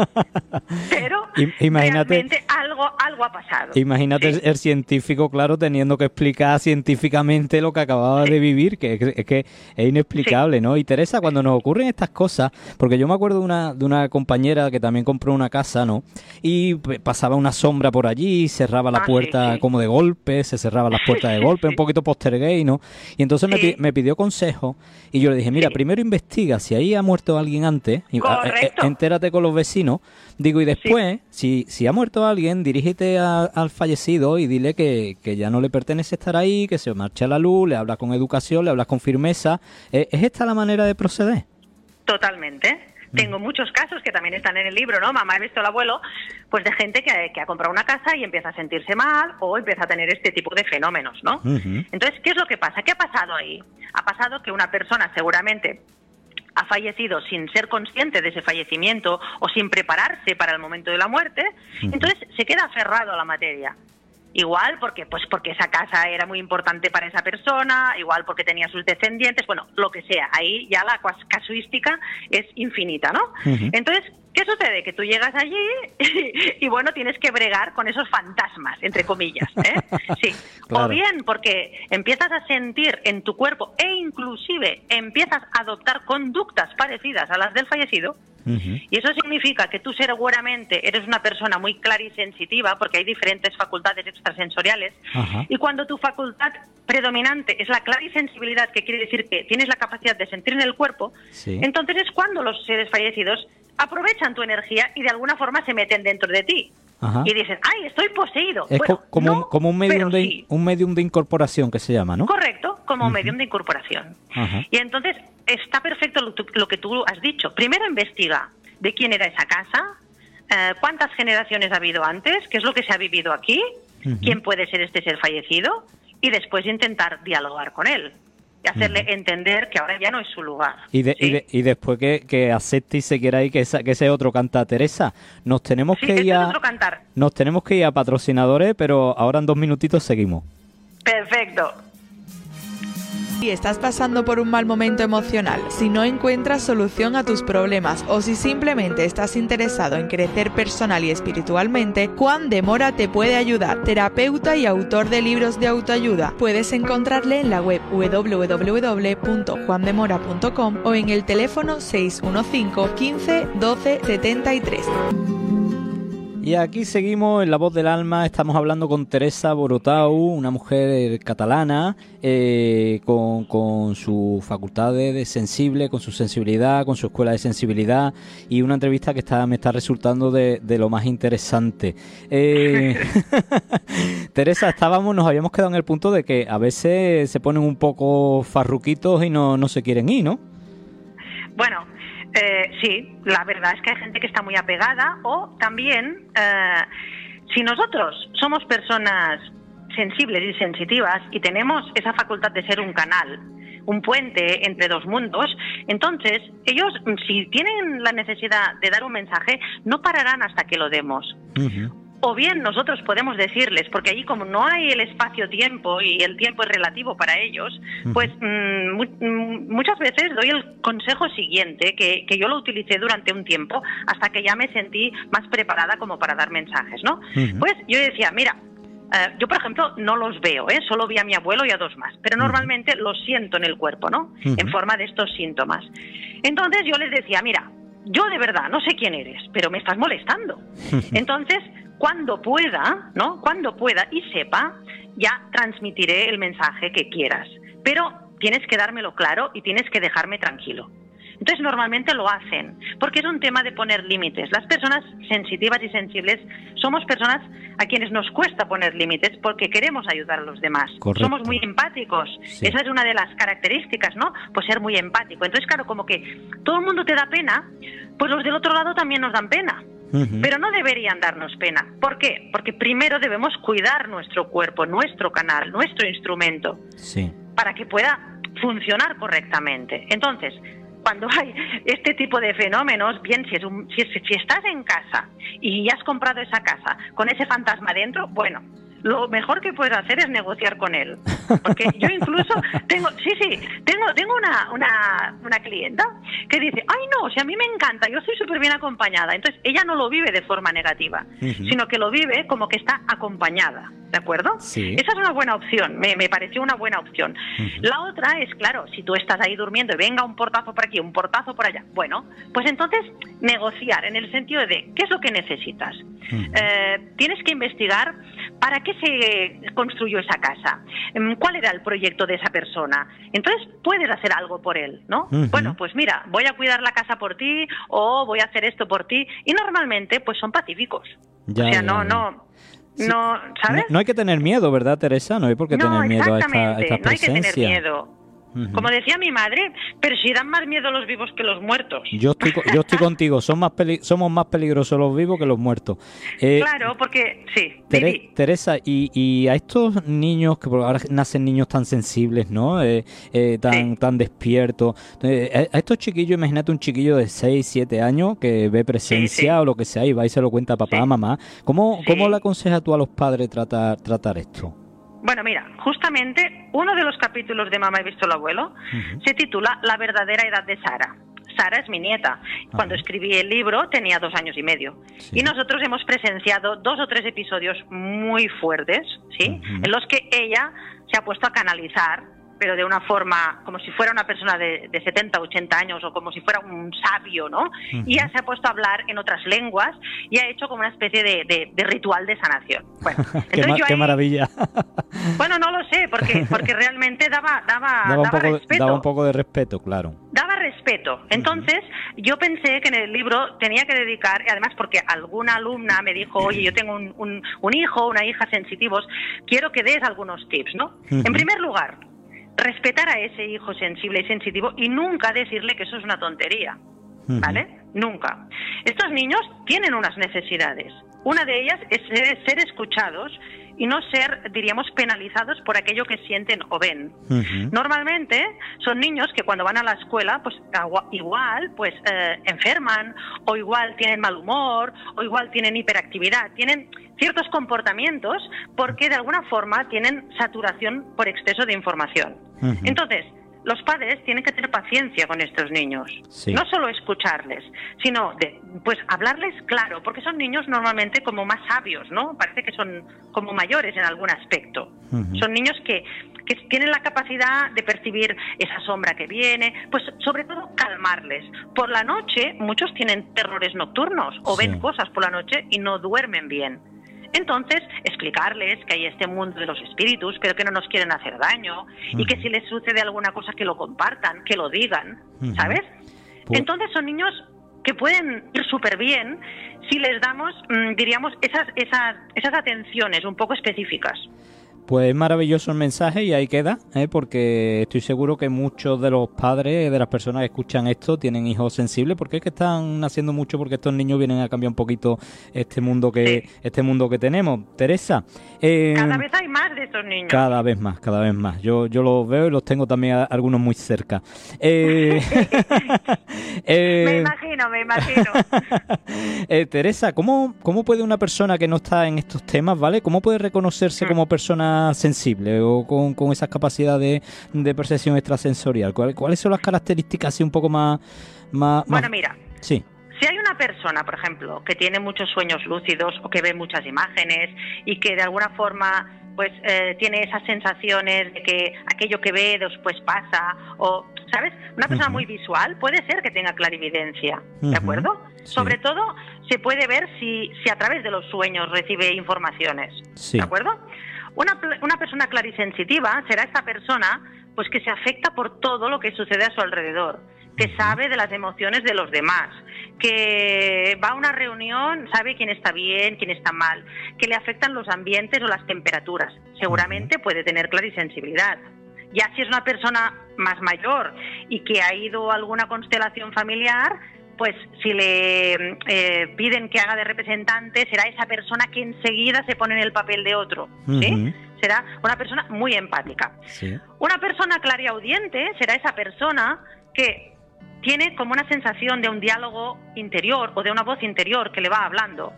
Pero imagínate, realmente algo, algo ha pasado. Imagínate el, científico, claro, teniendo que explicar científicamente lo que acababa de vivir, que es que es inexplicable, ¿no? Y Teresa, cuando nos ocurren estas cosas, porque yo me acuerdo de una, de una compañera que también compró una casa, ¿no? Y pasaba una sombra por allí, cerraba la ah, puerta como de golpe, se cerraba las puertas de golpe, un poquito postergay, ¿no? Y entonces me, me pidió consejo y yo le dije, mira, primero investiga si ahí ha muerto alguien antes, y, eh, entérate con los vecinos, digo, y después, si, si ha muerto alguien, dirígete al fallecido y dile que, que, ya no le pertenece estar ahí, que se marche a la luz, le hablas con educación, le hablas con firmeza. ¿Es esta la manera de proceder? Totalmente. Tengo muchos casos que también están en el libro, ¿no? Mamá, he visto el abuelo, pues de gente que, que, ha comprado una casa y empieza a sentirse mal o empieza a tener este tipo de fenómenos, ¿no? Entonces, ¿qué es lo que pasa? ¿Qué ha pasado ahí? Ha pasado que una persona seguramente ha fallecido sin ser consciente de ese fallecimiento o sin prepararse para el momento de la muerte, entonces se queda aferrado a la materia. Igual porque, pues porque esa casa era muy importante para esa persona, igual porque tenía sus descendientes, bueno, lo que sea. Ahí ya la casuística es infinita, ¿no? Entonces, ¿qué sucede? Que tú llegas allí y, bueno, tienes que bregar con esos fantasmas, entre comillas. ¿eh? Sí. O bien porque empiezas a sentir en tu cuerpo e inclusive empiezas a adoptar conductas parecidas a las del fallecido, y eso significa que tú seguramente eres una persona muy clarisensitiva, porque hay diferentes facultades extrasensoriales, y cuando tu facultad predominante es la clarisensibilidad, que quiere decir que tienes la capacidad de sentir en el cuerpo, entonces es cuando los seres fallecidos aprovechan tu energía y de alguna forma se meten dentro de ti. Y dicen, ay, estoy poseído. Es como, un, como un, medium de, un medium de incorporación que se llama, ¿no? Correcto, como un medium de incorporación. Y entonces está perfecto lo, que tú has dicho. Primero investiga de quién era esa casa, eh, cuántas generaciones ha habido antes, qué es lo que se ha vivido aquí, quién puede ser este ser fallecido, y después intentar dialogar con él y hacerle entender que ahora ya no es su lugar. Y, y, después que, que, acepte y se quiera ir, que, que ese otro canta Teresa. Nos tenemos que ir a, Nos tenemos que ir a patrocinadores, pero ahora en dos minutitos seguimos. Perfecto. Si estás pasando por un mal momento emocional, si no encuentras solución a tus problemas o si simplemente estás interesado en crecer personal y espiritualmente, Juan de Mora te puede ayudar. Terapeuta y autor de libros de autoayuda. Puedes encontrarle en la web www.juandemora.com o en el teléfono 615 15 12 73. Y aquí seguimos en La Voz del Alma, estamos hablando con Teresa Borotau, una mujer catalana eh, con, con sus facultades de sensible, con su sensibilidad, con su escuela de sensibilidad y una entrevista que está, me está resultando de, lo más interesante. Eh, Teresa, estábamos, nos habíamos quedado en el punto de que a veces se ponen un poco farruquitos y no, no se quieren ir, ¿no? Bueno, eh, sí, la verdad es que hay gente que está muy apegada o también, eh, si nosotros somos personas sensibles y sensitivas y tenemos esa facultad de ser un canal, un puente entre dos mundos, entonces ellos, si tienen la necesidad de dar un mensaje, no pararán hasta que lo demos o bien nosotros podemos decirles, porque allí como no hay el espacio-tiempo y el tiempo es relativo para ellos, pues mm, mm, muchas veces doy el consejo siguiente, que, yo lo utilicé durante un tiempo hasta que ya me sentí más preparada como para dar mensajes, ¿no? Pues yo decía, mira, eh, yo, por ejemplo, no los veo, ¿eh? solo vi a mi abuelo y a dos más, pero normalmente los siento en el cuerpo, ¿no? En forma de estos síntomas. Entonces yo les decía, mira, yo de verdad no sé quién eres, pero me estás molestando. Entonces, cuando pueda, ¿no? Cuando pueda y sepa, ya transmitiré el mensaje que quieras. Pero tienes que dármelo claro y tienes que dejarme tranquilo. Entonces normalmente lo hacen, porque es un tema de poner límites. Las personas sensitivas y sensibles somos personas a quienes nos cuesta poner límites porque queremos ayudar a los demás. Somos muy empáticos. Esa es una de las características, ¿no? Pues ser muy empático. Entonces, claro, como que todo el mundo te da pena, pues los del otro lado también nos dan pena. Pero no deberían darnos pena. ¿Por qué? Porque primero debemos cuidar nuestro cuerpo, nuestro canal, nuestro instrumento, para que pueda funcionar correctamente. Entonces, cuando hay este tipo de fenómenos, bien, si, es si, si estás en casa y has comprado esa casa con ese fantasma dentro, bueno, lo mejor que puedes hacer es negociar con él. Porque yo incluso tengo, sí, sí, tengo, tengo una, una, una clienta que dice, ay no, si a mí me encanta, yo estoy súper bien acompañada. Entonces ella no lo vive de forma negativa, sino que lo vive como que está acompañada. ¿De acuerdo? Sí. Esa es una buena opción, me, me pareció una buena opción. La otra es, claro, si tú estás ahí durmiendo y venga un portazo por aquí, un portazo por allá, bueno, pues entonces negociar en el sentido de qué es lo que necesitas. Eh, tienes que investigar para qué se construyó esa casa, em, cuál era el proyecto de esa persona. Entonces puedes hacer algo por él, ¿no? Bueno, pues mira, voy a cuidar la casa por ti o voy a hacer esto por ti y normalmente pues son pacíficos. o sea, no, no, no, ¿sabes? No, hay que tener miedo, ¿verdad, Teresa? No hay por qué tener miedo a esta, no hay que tener miedo. Como decía mi madre, pero si dan más miedo los vivos que los muertos. Yo estoy, yo estoy contigo, son más somos más peligrosos los vivos que los muertos. Eh, claro, porque sí. Teresa, y, a estos niños, que ahora nacen niños tan sensibles, ¿no? Eh, eh, tan, tan despiertos. a estos chiquillos, imagínate un chiquillo de 6, 7 años que ve presencia o lo que sea y va y se lo cuenta a papá, mamá. ¿Cómo, ¿Cómo le aconsejas tú a los padres tratar, tratar esto? Bueno, mira, justamente uno de los capítulos de Mamá he visto el abuelo se titula La verdadera edad de Sara. Sara es mi nieta. Cuando escribí el libro tenía dos años y medio. Y nosotros hemos presenciado dos o tres episodios muy fuertes, ¿sí? En los que ella se ha puesto a canalizar pero de una forma como si fuera una persona de, de 70, 80 años o como si fuera un sabio, ¿no? Y ya se ha puesto a hablar en otras lenguas y ha hecho como una especie de, ritual de sanación. Bueno, qué, maravilla. bueno, no lo sé, porque, porque realmente daba, daba, daba, un poco, respeto. Daba un poco de respeto, claro. Daba respeto. Entonces, yo pensé que en el libro tenía que dedicar, además porque alguna alumna me dijo, oye, yo tengo un, un, un hijo, una hija sensitivos, quiero que des algunos tips, ¿no? En primer lugar, respetar a ese hijo sensible y sensitivo y nunca decirle que eso es una tontería. ¿Vale? Nunca. Estos niños tienen unas necesidades. Una de ellas es ser, escuchados y no ser, diríamos, penalizados por aquello que sienten o ven. Normalmente son niños que cuando van a la escuela, pues igual, pues eh, enferman, o igual tienen mal humor, o igual tienen hiperactividad, tienen ciertos comportamientos porque de alguna forma tienen saturación por exceso de información. Entonces, los padres tienen que tener paciencia con estos niños. No solo escucharles, sino de, pues hablarles claro, porque son niños normalmente como más sabios, ¿no? Parece que son como mayores en algún aspecto. Son niños que, que tienen la capacidad de percibir esa sombra que viene, pues sobre todo calmarles. Por la noche muchos tienen terrores nocturnos o ven cosas por la noche y no duermen bien. Entonces, explicarles que hay este mundo de los espíritus, pero que no nos quieren hacer daño y que si les sucede alguna cosa que lo compartan, que lo digan, ¿sabes? Pues Entonces son niños que pueden ir súper bien si les damos, mm, diríamos, esas, esas, esas atenciones un poco específicas. Pues maravilloso el mensaje y ahí queda, ¿eh? porque estoy seguro que muchos de los padres, de las personas que escuchan esto, tienen hijos sensibles, porque es que están haciendo mucho porque estos niños vienen a cambiar un poquito este mundo que este mundo que tenemos. Teresa, eh, cada vez hay más de estos niños. Cada vez más, cada vez más. Yo yo los veo y los tengo también algunos muy cerca. Eh, me imagino, me imagino. Teresa, ¿cómo cómo puede una persona que no está en estos temas, vale, cómo puede reconocerse mm. como persona sensible o con, con esas capacidades de, percepción extrasensorial? ¿Cuáles son las características así un poco más, más... Bueno, mira. Sí. Si hay una persona, por ejemplo, que tiene muchos sueños lúcidos o que ve muchas imágenes y que de alguna forma pues eh, tiene esas sensaciones de que aquello que ve después pasa o sabes una persona muy visual puede ser que tenga clarividencia de acuerdo sobre todo se puede ver si si a través de los sueños recibe informaciones de acuerdo una, una persona clarisensitiva será esta persona pues que se afecta por todo lo que sucede a su alrededor, que sabe de las emociones de los demás, que va a una reunión, sabe quién está bien, quién está mal, que le afectan los ambientes o las temperaturas. Seguramente puede tener clarisensibilidad. Ya si es una persona más mayor y que ha ido a alguna constelación familiar, pues si le eh, piden que haga de representante, será esa persona que enseguida se pone en el papel de otro. ¿sí? Será una persona muy empática. Una persona clariaudiente será esa persona que tiene como una sensación de un diálogo interior o de una voz interior que le va hablando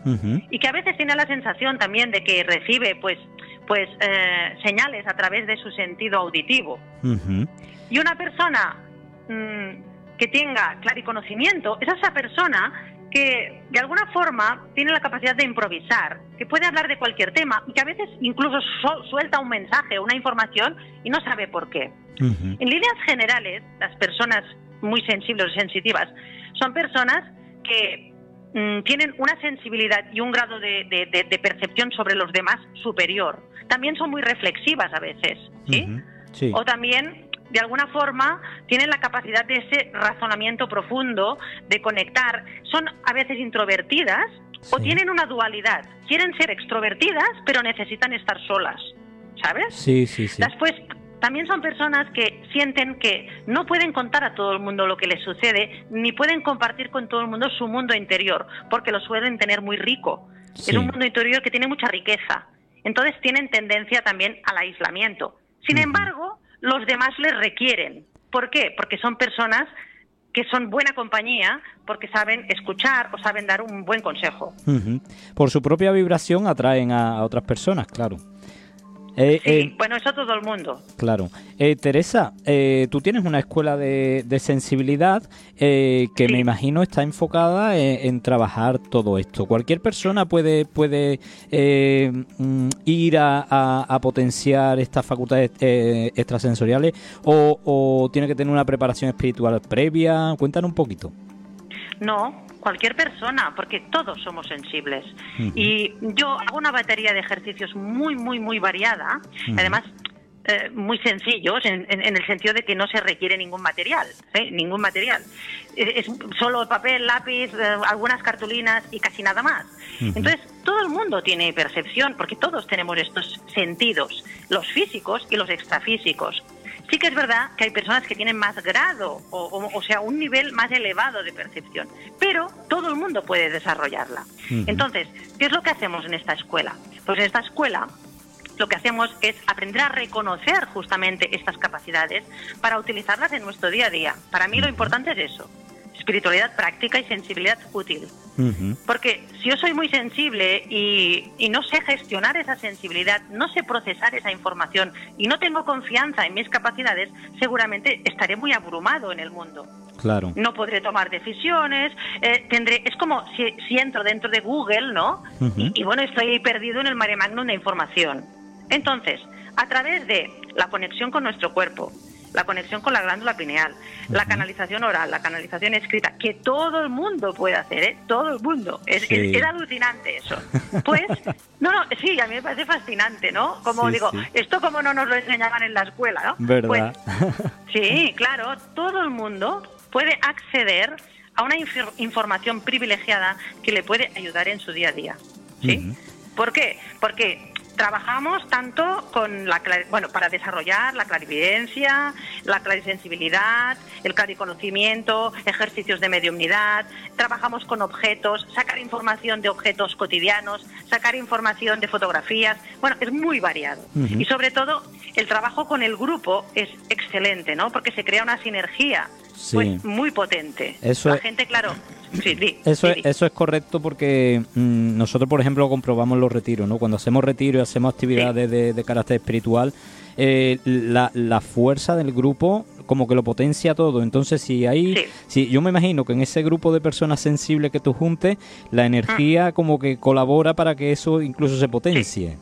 y que a veces tiene la sensación también de que recibe pues pues eh, señales a través de su sentido auditivo y una persona mm, que tenga clariconocimiento es esa persona que de alguna forma tiene la capacidad de improvisar, que puede hablar de cualquier tema y que a veces incluso suelta un mensaje, una información y no sabe por qué. En líneas generales, las personas muy sensibles o sensitivas son personas que mm, tienen una sensibilidad y un grado de, percepción sobre los demás superior. También son muy reflexivas a veces, ¿sí? sí. O también de alguna forma tienen la capacidad de ese razonamiento profundo, de conectar. Son a veces introvertidas o tienen una dualidad. Quieren ser extrovertidas, pero necesitan estar solas. ¿Sabes? Sí, sí, sí. Después, también son personas que sienten que no pueden contar a todo el mundo lo que les sucede, ni pueden compartir con todo el mundo su mundo interior, porque lo suelen tener muy rico. Es un mundo interior que tiene mucha riqueza. Entonces tienen tendencia también al aislamiento. Sin embargo, los demás les requieren. ¿Por qué? Porque son personas que son buena compañía porque saben escuchar o saben dar un buen consejo. Por su propia vibración atraen a otras personas, claro. Eh, sí, eh, bueno, eso todo el mundo. Claro. Eh, Teresa, tú tienes una escuela de, sensibilidad que me imagino está enfocada en, trabajar todo esto. ¿Cualquier persona puede, puede mm, ir a, potenciar estas facultades extrasensoriales o, o tiene que tener una preparación espiritual previa? Cuéntanos un poquito. No, cualquier persona, porque todos somos sensibles. Y yo hago una batería de ejercicios muy, muy, muy variada, además eh, muy sencillos en, el sentido de que no se requiere ningún material, ¿eh? ningún material. Es, solo papel, lápiz, eh, algunas cartulinas y casi nada más. Entonces, todo el mundo tiene percepción, porque todos tenemos estos sentidos, los físicos y los extrafísicos. Sí que es verdad que hay personas que tienen más grado, o, o, sea, un nivel más elevado de percepción, pero todo el mundo puede desarrollarla. Entonces, ¿qué es lo que hacemos en esta escuela? Pues en esta escuela lo que hacemos es aprender a reconocer justamente estas capacidades para utilizarlas en nuestro día a día. Para mí lo importante es eso, espiritualidad práctica y sensibilidad útil. Porque si yo soy muy sensible y, no sé gestionar esa sensibilidad, no sé procesar esa información y no tengo confianza en mis capacidades, seguramente estaré muy abrumado en el mundo. Claro. No podré tomar decisiones, eh, tendré, es como si, entro dentro de Google, ¿no? y, bueno, estoy perdido en el mare magnum de información. Entonces, a través de la conexión con nuestro cuerpo, la conexión con la glándula pineal, la canalización oral, la canalización escrita, que todo el mundo puede hacer, ¿eh? Todo el mundo. Es, alucinante eso. Pues, no, no, sí, a mí me parece fascinante, ¿no? Como digo, esto como no nos lo enseñaban en la escuela, ¿no? ¿Verdad? Pues, sí, claro, todo el mundo puede acceder a una información privilegiada que le puede ayudar en su día a día. ¿Sí? ¿Por qué? Porque trabajamos tanto con la bueno para desarrollar la clarividencia, la clarisensibilidad, el clariconocimiento, ejercicios de mediumnidad, trabajamos con objetos, sacar información de objetos cotidianos, sacar información de fotografías, bueno, es muy variado. Y sobre todo el trabajo con el grupo es excelente, ¿no? Porque se crea una sinergia pues, muy potente. Eso la gente, claro, eso, Es, eso es correcto porque mm, nosotros, por ejemplo, comprobamos los retiros, ¿no? Cuando hacemos retiros y hacemos actividades de, carácter espiritual, eh, la, la, fuerza del grupo como que lo potencia todo. Entonces, si hay, si yo me imagino que en ese grupo de personas sensibles que tú juntes, la energía ah. como que colabora para que eso incluso se potencie. Sí.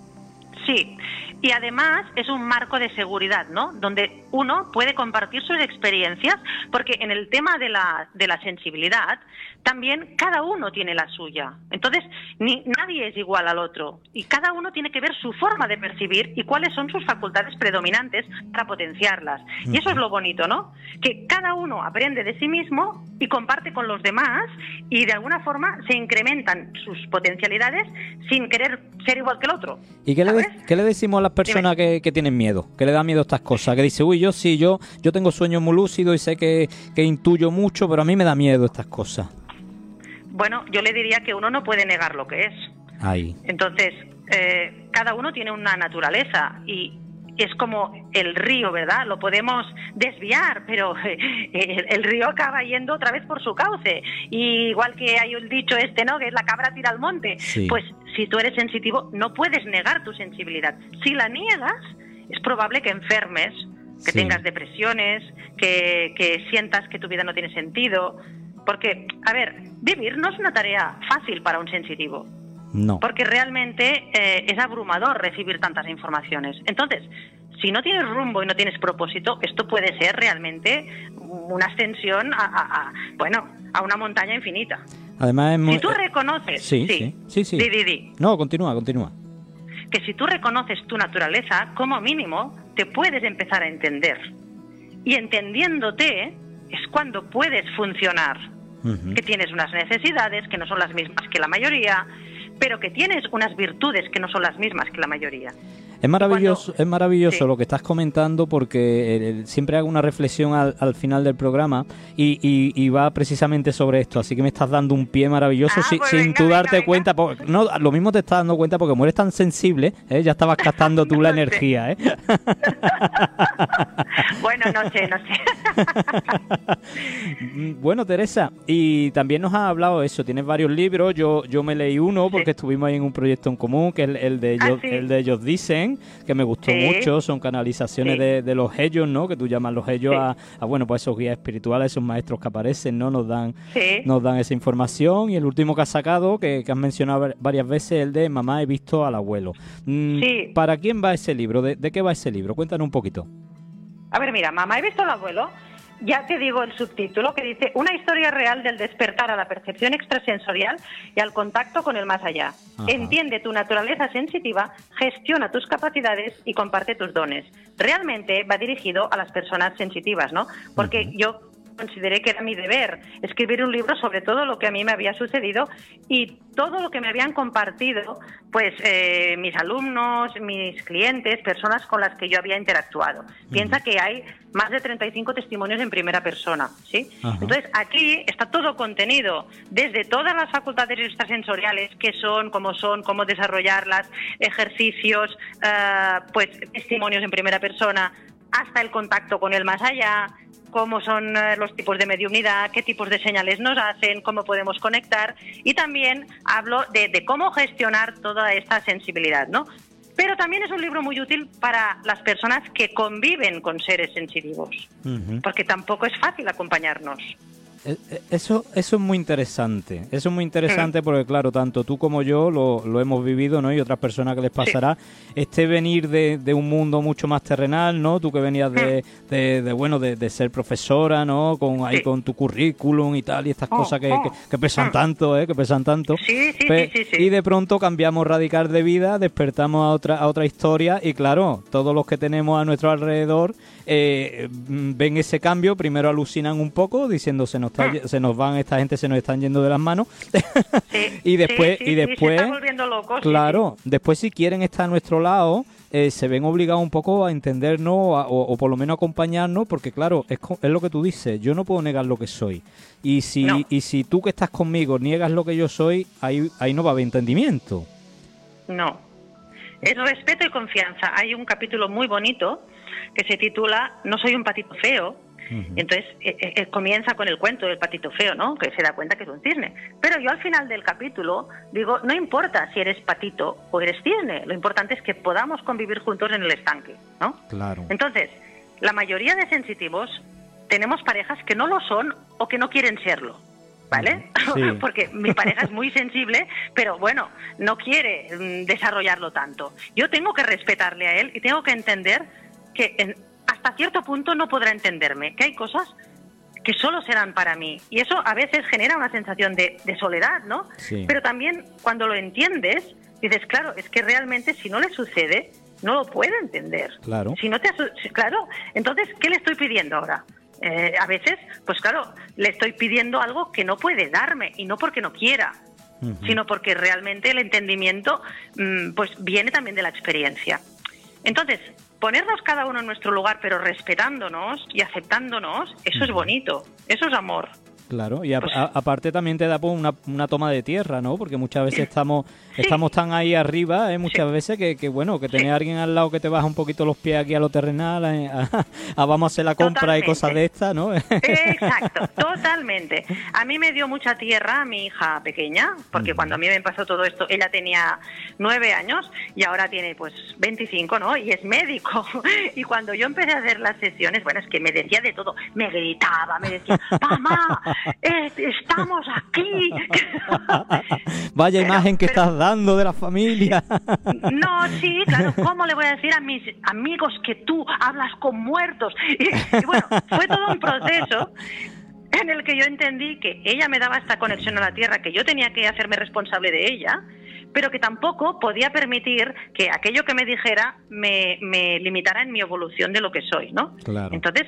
Y además es un marco de seguridad, ¿no? Donde uno puede compartir sus experiencias, porque en el tema de la, de la sensibilidad, también cada uno tiene la suya. Entonces, ni, nadie es igual al otro y cada uno tiene que ver su forma de percibir y cuáles son sus facultades predominantes para potenciarlas. Y eso es lo bonito, ¿no? Que cada uno aprende de sí mismo y comparte con los demás y de alguna forma se incrementan sus potencialidades sin querer ser igual que el otro. ¿Y qué, le, ¿qué le, decimos a las personas que, tienen miedo? Que le da miedo estas cosas? Que dice, uy, yo sí, yo, yo tengo sueños muy lúcidos y sé que, que intuyo mucho, pero a mí me da miedo estas cosas. Bueno, yo le diría que uno no puede negar lo que es. Ahí. Entonces, eh, cada uno tiene una naturaleza y es como el río, ¿verdad? Lo podemos desviar, pero el, río acaba yendo otra vez por su cauce. Y igual que hay un dicho este, ¿no? Que es la cabra tira al monte. Pues si tú eres sensitivo, no puedes negar tu sensibilidad. Si la niegas, es probable que enfermes, que tengas depresiones, que, que sientas que tu vida no tiene sentido. Porque, a ver, vivir no es una tarea fácil para un sensitivo. No. Porque realmente eh, es abrumador recibir tantas informaciones. Entonces, si no tienes rumbo y no tienes propósito, esto puede ser realmente una ascensión a, bueno, a una montaña infinita. Además, si tú reconoces, sí, sí, sí, sí. Di, No, continúa, continúa. Que si tú reconoces tu naturaleza, como mínimo, te puedes empezar a entender. Y entendiéndote es cuando puedes funcionar que tienes unas necesidades que no son las mismas que la mayoría, pero que tienes unas virtudes que no son las mismas que la mayoría. Es maravilloso, es maravilloso lo que estás comentando porque siempre hago una reflexión al, final del programa y, va precisamente sobre esto. Así que me estás dando un pie maravilloso ah, pues sin tú darte cuenta. no, lo mismo te estás dando cuenta porque mueres tan sensible, ¿eh? ya estabas captando tú la energía. ¿eh? bueno, no sé, no sé. bueno, Teresa, y también nos has hablado eso. Tienes varios libros. Yo, yo me leí uno porque estuvimos ahí en un proyecto en común, que es el, de ah, ellos, el de ellos dicen que me gustó mucho, son canalizaciones de, los ellos, ¿no? Que tú llamas los ellos a, bueno, pues esos guías espirituales, esos maestros que aparecen, ¿no? Nos dan, nos dan esa información. Y el último que has sacado, que, que has mencionado varias veces, el de Mamá he visto al abuelo. Mm, ¿Para quién va ese libro? ¿De, ¿De qué va ese libro? Cuéntanos un poquito. A ver, mira, Mamá he visto al abuelo ya te digo el subtítulo que dice una historia real del despertar a la percepción extrasensorial y al contacto con el más allá. Entiende tu naturaleza sensitiva, gestiona tus capacidades y comparte tus dones. Realmente va dirigido a las personas sensitivas, ¿no? Porque yo consideré que era mi deber escribir un libro sobre todo lo que a mí me había sucedido y todo lo que me habían compartido, pues eh, mis alumnos, mis clientes, personas con las que yo había interactuado. Piensa que hay más de 35 testimonios en primera persona, ¿sí? Entonces aquí está todo contenido, desde todas las facultades extrasensoriales, que son, cómo son, cómo desarrollarlas, ejercicios, eh, pues testimonios en primera persona, hasta el contacto con el más allá, cómo son eh, los tipos de mediunidad, qué tipos de señales nos hacen, cómo podemos conectar y también hablo de, cómo gestionar toda esta sensibilidad, ¿no? Pero también es un libro muy útil para las personas que conviven con seres sensitivos, porque tampoco es fácil acompañarnos. Eh, eh, eso, eso es muy interesante. Eso es muy interesante porque, claro, tanto tú como yo lo, lo hemos vivido, ¿no? Y otras personas que les pasará. Este venir de, de, un mundo mucho más terrenal, ¿no? Tú que venías de, de, bueno, de, ser profesora, ¿no? Con ahí con tu currículum y tal, y estas oh, cosas que, oh. que, pesan tanto, ¿eh? Que pesan tanto. Sí, sí, sí, Y de pronto cambiamos radical de vida, despertamos a otra, a otra historia y, claro, todos los que tenemos a nuestro alrededor eh, ven ese cambio, primero alucinan un poco diciendo se nos, se nos van, esta gente se nos están yendo de las manos y después, y después claro, después si quieren estar a nuestro lado eh, se ven obligados un poco a entendernos o, por lo menos acompañarnos, porque claro, es, es, lo que tú dices, yo no puedo negar lo que soy. Y si, y si tú que estás conmigo niegas lo que yo soy, ahí, ahí no va a haber entendimiento. No. Es respeto y confianza. Hay un capítulo muy bonito que se titula No soy un patito feo. Entonces eh, eh, eh, comienza con el cuento del patito feo, ¿no? Que se da cuenta que es un cisne. Pero yo al final del capítulo digo, no importa si eres patito o eres cisne, lo importante es que podamos convivir juntos en el estanque, ¿no? Claro. Entonces, la mayoría de sensitivos tenemos parejas que no lo son o que no quieren serlo. ¿Vale? Porque mi pareja es muy sensible, pero bueno, no quiere mm, desarrollarlo tanto. Yo tengo que respetarle a él y tengo que entender que hasta cierto punto no podrá entenderme, que hay cosas que solo serán para mí. Y eso a veces genera una sensación de, soledad, ¿no? Pero también cuando lo entiendes, dices, claro, es que realmente si no le sucede, no lo puede entender. Claro. Si no te, claro, entonces, ¿qué le estoy pidiendo ahora? Eh, a veces, pues claro, le estoy pidiendo algo que no puede darme, y no porque no quiera, sino porque realmente el entendimiento mm, pues viene también de la experiencia. Entonces, ponernos cada uno en nuestro lugar, pero respetándonos y aceptándonos, eso es bonito, eso es amor. Claro, y pues aparte también te da pues, una, una, toma de tierra, ¿no? Porque muchas veces estamos estamos tan ahí arriba, ¿eh? muchas veces que, que, bueno, que tener a alguien al lado que te baja un poquito los pies aquí a lo terrenal, a, vamos a hacer la compra y cosas de estas, ¿no? Exacto, totalmente. A mí me dio mucha tierra mi hija pequeña, porque cuando a mí me pasó todo esto, ella tenía nueve años y ahora tiene pues 25, ¿no? Y es médico. Y cuando yo empecé a hacer las sesiones, bueno, es que me decía de todo, me gritaba, me decía, mamá, estamos aquí. Vaya imagen que estás dando de la familia. No, sí, claro, ¿cómo le voy a decir a mis amigos que tú hablas con muertos? Y, bueno, fue todo un proceso en el que yo entendí que ella me daba esta conexión a la tierra, que yo tenía que hacerme responsable de ella, pero que tampoco podía permitir que aquello que me dijera me, me limitara en mi evolución de lo que soy, ¿no? Claro. Entonces,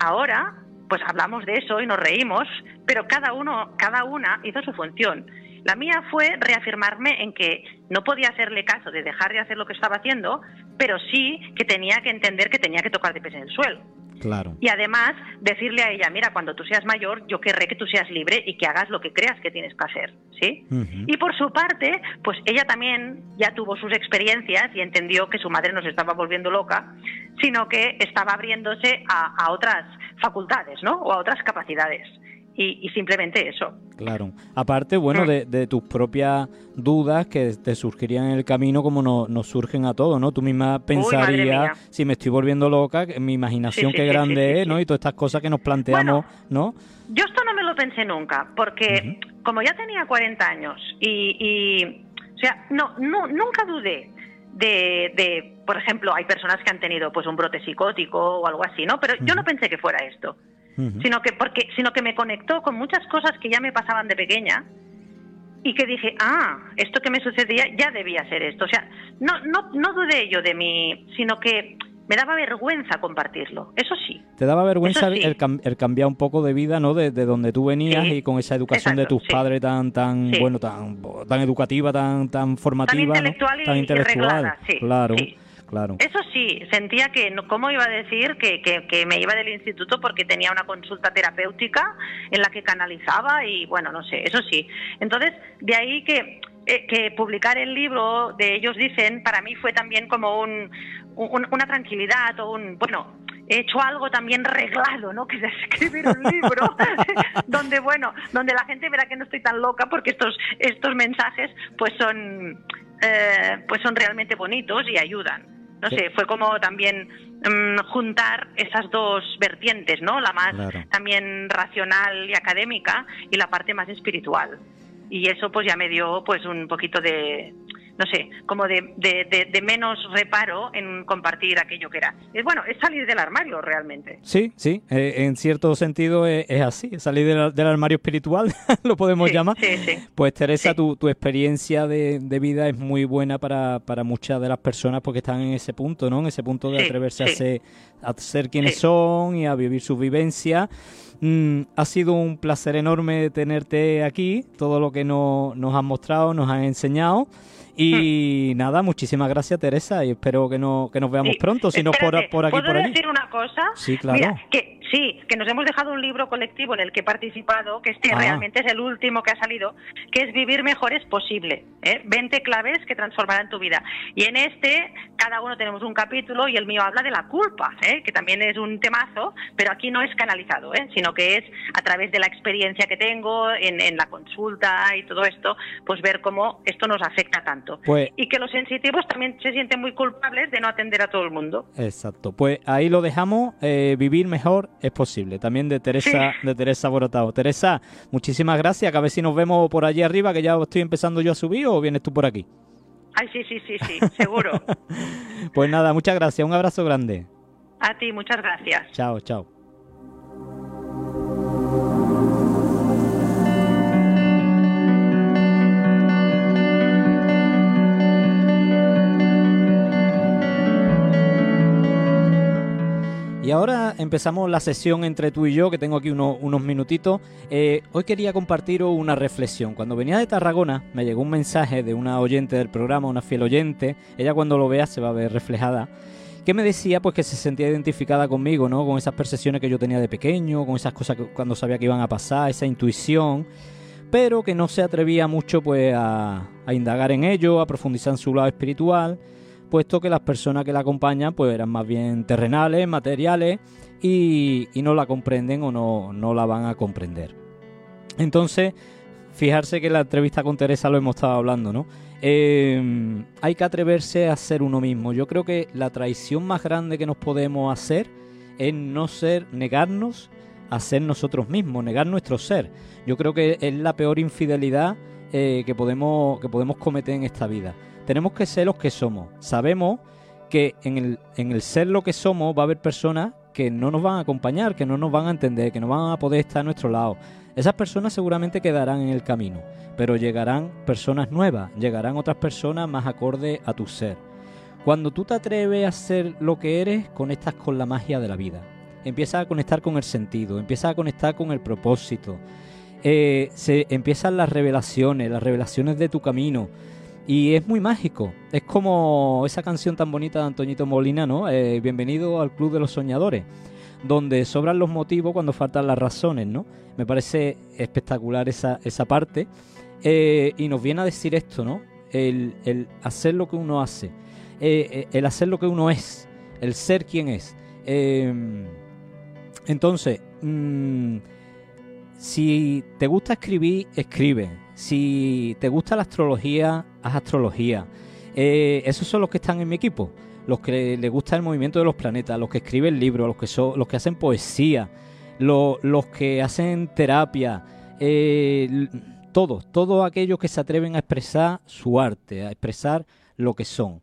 ahora pues hablamos de eso y nos reímos, pero cada uno, cada una hizo su función. La mía fue reafirmarme en que no podía hacerle caso de dejar de hacer lo que estaba haciendo, pero sí que tenía que entender que tenía que tocar de pies en el suelo. Claro. Y además decirle a ella, mira, cuando tú seas mayor, yo querré que tú seas libre y que hagas lo que creas que tienes que hacer, ¿sí? Y por su parte, pues ella también ya tuvo sus experiencias y entendió que su madre no se estaba volviendo loca, sino que estaba abriéndose a, a otras facultades, ¿no? O a otras capacidades y, simplemente eso. Claro. Aparte, bueno, mm. de, tus propias dudas que te surgirían en el camino como nos surgen a todos, ¿no? Tú misma pensarías, si me estoy volviendo loca, mi imaginación qué grande es, ¿no? Y todas estas cosas que nos planteamos, ¿no? Yo esto no me lo pensé nunca, porque como ya tenía 40 años y, o sea, no, no, nunca dudé de, de, por ejemplo, hay personas que han tenido pues un brote psicótico o algo así, ¿no? Pero yo no pensé que fuera esto sino que porque sino que me conectó con muchas cosas que ya me pasaban de pequeña y que dije, ah, esto que me sucedía ya debía ser esto. O sea, no, no, no dudé yo de mí, sino que me daba vergüenza compartirlo, eso sí. Te daba vergüenza el, cambiar un poco de vida, ¿no? De, donde tú venías y con esa educación de tus padres tan, tan, bueno, tan, tan educativa, tan, tan formativa, tan intelectual, y, intelectual. claro. Eso sí, sentía que, ¿cómo iba a decir que, que, me iba del instituto porque tenía una consulta terapéutica en la que canalizaba y bueno, no sé, eso sí. Entonces, de ahí que, eh, que publicar el libro de ellos dicen, para mí fue también como un, una tranquilidad o un, bueno, he hecho algo también reglado, ¿no? Que es escribir un libro donde, bueno, donde la gente verá que no estoy tan loca porque estos, estos mensajes pues son, eh, pues son realmente bonitos y ayudan. No sé, fue como también mm, juntar esas dos vertientes, ¿no? La más también racional y académica y la parte más espiritual. Y eso pues ya me dio pues un poquito de, no sé, como de, de, menos reparo en compartir aquello que era. Es bueno, es salir del armario realmente. Sí, sí, eh, en cierto sentido es, así, salir del, armario espiritual, lo podemos llamar. Sí, sí. Pues Teresa, tu, tu, experiencia de, vida es muy buena para, para muchas de las personas porque están en ese punto, ¿no? En ese punto de atreverse a ser, a ser quienes son y a vivir su vivencia. Mm, ha sido un placer enorme tenerte aquí, todo lo que no, nos has mostrado, nos has enseñado. Y hmm. nada, muchísimas gracias Teresa y espero que, no, que nos veamos pronto, si no por, por aquí ¿puedo por allí. decir una cosa? Sí, claro. Mira, que sí, que nos hemos dejado un libro colectivo en el que he participado, que este ah. realmente es el último que ha salido, que es Vivir mejor es posible, ¿eh? 20 claves que transformarán tu vida. Y en este, cada uno tenemos un capítulo y el mío habla de la culpa, ¿eh? que también es un temazo, pero aquí no es canalizado, ¿eh? sino que es a través de la experiencia que tengo en, en la consulta y todo esto, pues ver cómo esto nos afecta tanto. Pues, y que los sensitivos también se sienten muy culpables de no atender a todo el mundo. Exacto. Pues ahí lo dejamos. Eh, vivir mejor es posible. También de Teresa, de Teresa Borotao. Teresa, muchísimas gracias. Que a ver si nos vemos por allí arriba, que ya estoy empezando yo a subir, o vienes tú por aquí. Ay, sí, sí, sí, sí, seguro. pues nada, muchas gracias. Un abrazo grande. A ti, muchas gracias. Chao, chao. Y ahora empezamos la sesión entre tú y yo, que tengo aquí unos minutitos. Eh, hoy quería compartir una reflexión. Cuando venía de Tarragona me llegó un mensaje de una oyente del programa, una fiel oyente. Ella cuando lo vea se va a ver reflejada. Que me decía pues que se sentía identificada conmigo, ¿no? Con esas percepciones que yo tenía de pequeño, con esas cosas que cuando sabía que iban a pasar, esa intuición pero que no se atrevía mucho pues a, a, indagar en ello, a profundizar en su lado espiritual puesto que las personas que la acompañan pues eran más bien terrenales, materiales y, no la comprenden o no, no, la van a comprender. Entonces, fijarse que en la entrevista con Teresa lo hemos estado hablando, ¿no? Eh, hay que atreverse a ser uno mismo. Yo creo que la traición más grande que nos podemos hacer es no ser, negarnos a ser nosotros mismos, negar nuestro ser. Yo creo que es la peor infidelidad eh, que, podemos, que podemos cometer en esta vida tenemos que ser los que somos. Sabemos que en el, en el ser lo que somos va a haber personas que no nos van a acompañar, que no nos van a entender, que no van a poder estar a nuestro lado. Esas personas seguramente quedarán en el camino, pero llegarán personas nuevas, llegarán otras personas más acorde a tu ser. Cuando tú te atreves a ser lo que eres, conectas con la magia de la vida. Empiezas a conectar con el sentido, empiezas a conectar con el propósito. Eh, se empiezan las revelaciones, las revelaciones de tu camino Y es muy mágico. Es como esa canción tan bonita de Antoñito Molina, ¿no? Eh, bienvenido al Club de los Soñadores, donde sobran los motivos cuando faltan las razones, ¿no? Me parece espectacular esa, esa parte. Eh, y nos viene a decir esto, ¿no? El, hacer lo que uno hace, eh, el hacer lo que uno es, el ser quien es. entonces, mm, si te gusta escribir, escribe. Si te gusta la astrología, haz astrología. Eh, esos son los que están en mi equipo. Los que les gusta el movimiento de los planetas, los que escriben libros, los que, son, los que hacen poesía, los, que hacen terapia. Eh, todos, todos aquellos que se atreven a expresar su arte, a expresar lo que son.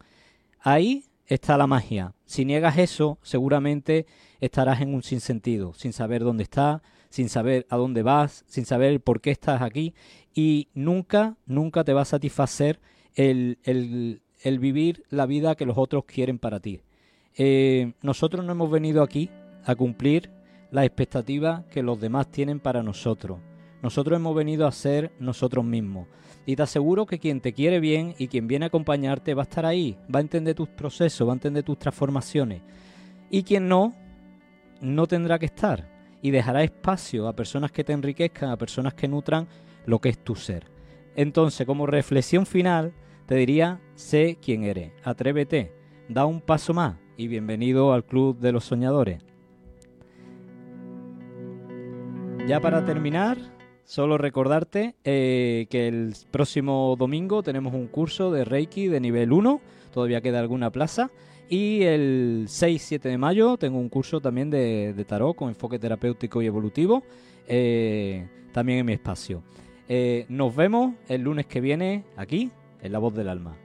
Ahí está la magia. Si niegas eso, seguramente estarás en un sinsentido, sin saber dónde estás, sin saber a dónde vas, sin saber por qué estás aquí y nunca, nunca te va a satisfacer el, el, vivir la vida que los otros quieren para ti. Eh, nosotros no hemos venido aquí a cumplir las expectativas que los demás tienen para nosotros. Nosotros hemos venido a ser nosotros mismos. Y te aseguro que quien te quiere bien y quien viene a acompañarte va a estar ahí, va a entender tus procesos, va a entender tus transformaciones. Y quien no, no tendrá que estar y dejará espacio a personas que te enriquezcan, a personas que nutran lo que es tu ser. Entonces, como reflexión final, te diría, sé quién eres, atrévete, da un paso más y bienvenido al Club de los Soñadores. Ya para terminar, solo recordarte eh, que el próximo domingo tenemos un curso de Reiki de nivel 1, todavía queda alguna plaza, y el 6-7 de mayo tengo un curso también de, tarot con enfoque terapéutico y evolutivo, eh, también en mi espacio. Eh, nos vemos el lunes que viene aquí, en La Voz del Alma.